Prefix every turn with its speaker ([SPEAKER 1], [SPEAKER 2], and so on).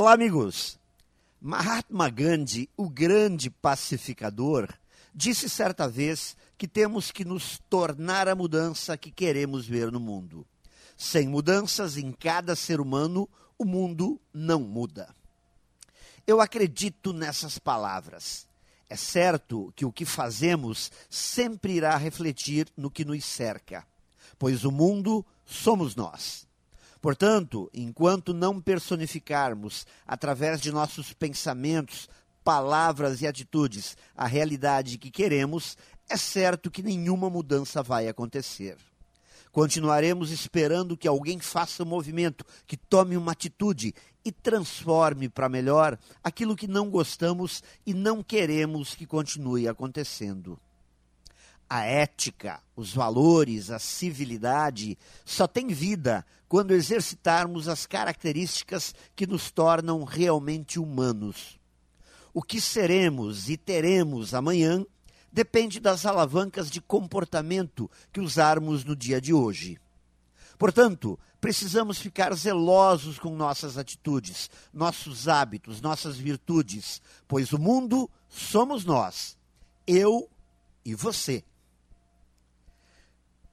[SPEAKER 1] Olá, amigos. Mahatma Gandhi, o grande pacificador, disse certa vez que temos que nos tornar a mudança que queremos ver no mundo. Sem mudanças em cada ser humano, o mundo não muda. Eu acredito nessas palavras. É certo que o que fazemos sempre irá refletir no que nos cerca, pois o mundo somos nós. Portanto, enquanto não personificarmos, através de nossos pensamentos, palavras e atitudes, a realidade que queremos, é certo que nenhuma mudança vai acontecer. Continuaremos esperando que alguém faça um movimento, que tome uma atitude e transforme para melhor aquilo que não gostamos e não queremos que continue acontecendo a ética, os valores, a civilidade só tem vida quando exercitarmos as características que nos tornam realmente humanos. O que seremos e teremos amanhã depende das alavancas de comportamento que usarmos no dia de hoje. Portanto, precisamos ficar zelosos com nossas atitudes, nossos hábitos, nossas virtudes, pois o mundo somos nós, eu e você.